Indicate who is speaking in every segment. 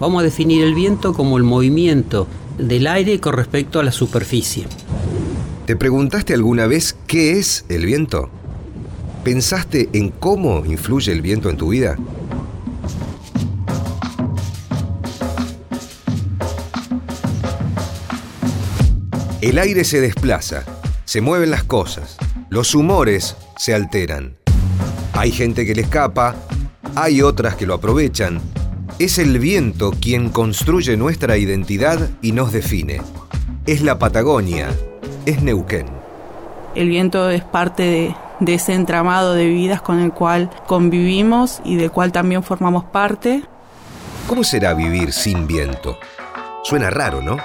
Speaker 1: Vamos a definir el viento como el movimiento del aire con respecto a la superficie.
Speaker 2: ¿Te preguntaste alguna vez qué es el viento? ¿Pensaste en cómo influye el viento en tu vida? El aire se desplaza, se mueven las cosas, los humores se alteran. Hay gente que le escapa, hay otras que lo aprovechan. Es el viento quien construye nuestra identidad y nos define. Es la Patagonia, es Neuquén.
Speaker 3: El viento es parte de, de ese entramado de vidas con el cual convivimos y del cual también formamos parte.
Speaker 2: ¿Cómo será vivir sin viento? Suena raro, ¿no?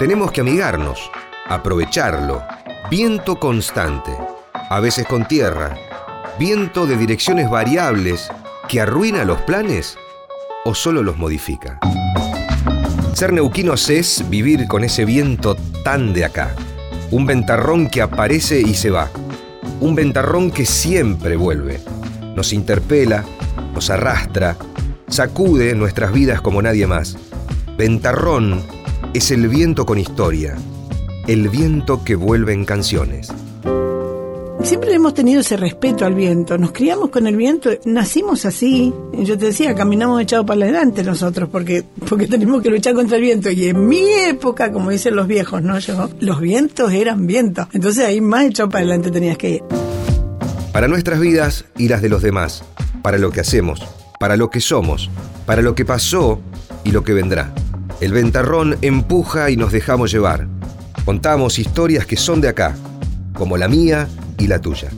Speaker 2: Tenemos que amigarnos, aprovecharlo. Viento constante, a veces con tierra. Viento de direcciones variables que arruina los planes o solo los modifica. Ser neuquinos es vivir con ese viento tan de acá. Un ventarrón que aparece y se va. Un ventarrón que siempre vuelve. Nos interpela, nos arrastra, sacude nuestras vidas como nadie más. Ventarrón es el viento con historia, el viento que vuelve en canciones.
Speaker 4: Siempre hemos tenido ese respeto al viento, nos criamos con el viento, nacimos así. Yo te decía, caminamos echados para adelante nosotros porque, porque tenemos que luchar contra el viento. Y en mi época, como dicen los viejos, ¿no? Yo, los vientos eran vientos. Entonces ahí más echado para adelante tenías que ir.
Speaker 2: Para nuestras vidas y las de los demás, para lo que hacemos, para lo que somos, para lo que pasó y lo que vendrá. El ventarrón empuja y nos dejamos llevar. Contamos historias que son de acá, como la mía y la tuya.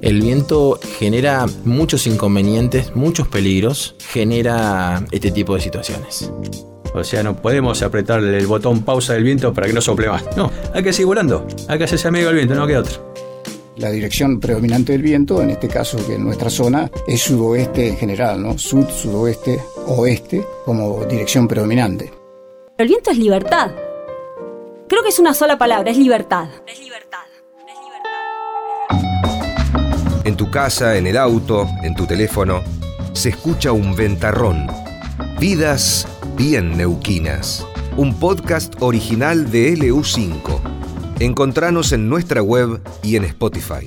Speaker 5: El viento genera muchos inconvenientes, muchos peligros, genera este tipo de situaciones.
Speaker 6: O sea, no podemos apretar el botón pausa del viento para que no sople más. No, hay que seguir volando. Hay que hacerse amigo del viento, no queda otro.
Speaker 7: La dirección predominante del viento, en este caso que en nuestra zona, es sudoeste en general, ¿no? Sud, sudoeste, oeste como dirección predominante.
Speaker 8: El viento es libertad. Creo que es una sola palabra, es libertad. Es libertad.
Speaker 2: En tu casa, en el auto, en tu teléfono, se escucha un ventarrón. Vidas bien neuquinas. Un podcast original de LU5. Encontranos en nuestra web y en Spotify.